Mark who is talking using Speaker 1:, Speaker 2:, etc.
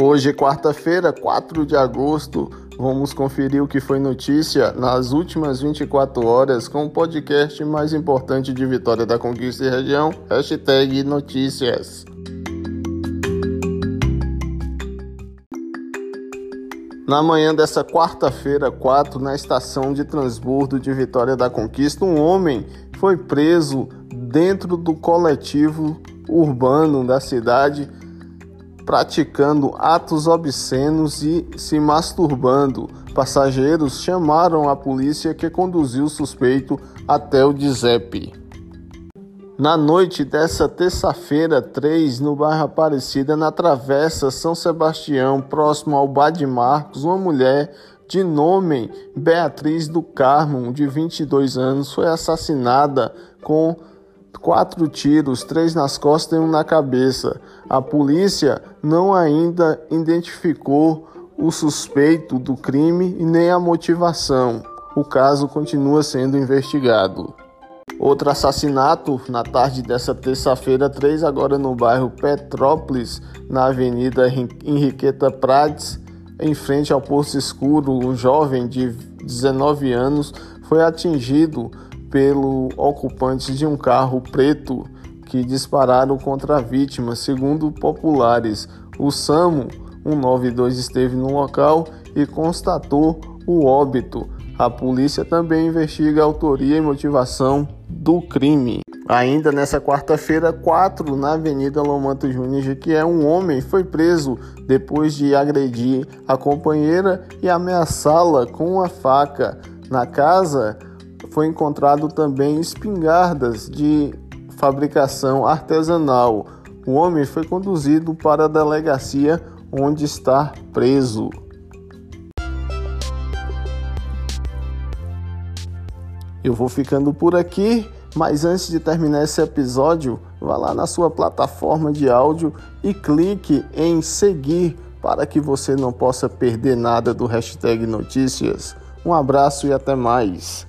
Speaker 1: Hoje, quarta-feira, 4 de agosto, vamos conferir o que foi notícia nas últimas 24 horas com o podcast mais importante de Vitória da Conquista e Região, hashtag notícias. Na manhã dessa quarta-feira, 4, na estação de transbordo de Vitória da Conquista, um homem foi preso dentro do coletivo urbano da cidade praticando atos obscenos e se masturbando. Passageiros chamaram a polícia que conduziu o suspeito até o DISEP. Na noite dessa terça-feira, 3, no bairro Aparecida, na Travessa São Sebastião, próximo ao Bar de Marcos, uma mulher de nome Beatriz do Carmo, de 22 anos, foi assassinada com quatro tiros, três nas costas e um na cabeça. A polícia não ainda identificou o suspeito do crime e nem a motivação. O caso continua sendo investigado. Outro assassinato na tarde dessa terça-feira, 3, agora no bairro Petrópolis, na Avenida Henriqueta Prates, em frente ao Poço Escuro. Um jovem de 19 anos foi atingido pelo ocupante de um carro preto que dispararam contra a vítima, segundo populares. O SAMU 192 esteve no local e constatou o óbito. A polícia também investiga a autoria e motivação do crime. Ainda nessa quarta-feira, 4, na Avenida Lomanto Júnior, que é um homem foi preso depois de agredir a companheira e ameaçá-la com uma faca. Na casa, foi encontrado também espingardas de fabricação artesanal. O homem foi conduzido para a delegacia onde está preso. Eu vou ficando por aqui, mas antes de terminar esse episódio, vá lá na sua plataforma de áudio e clique em seguir para que você não possa perder nada do hashtag notícias. Um abraço e até mais.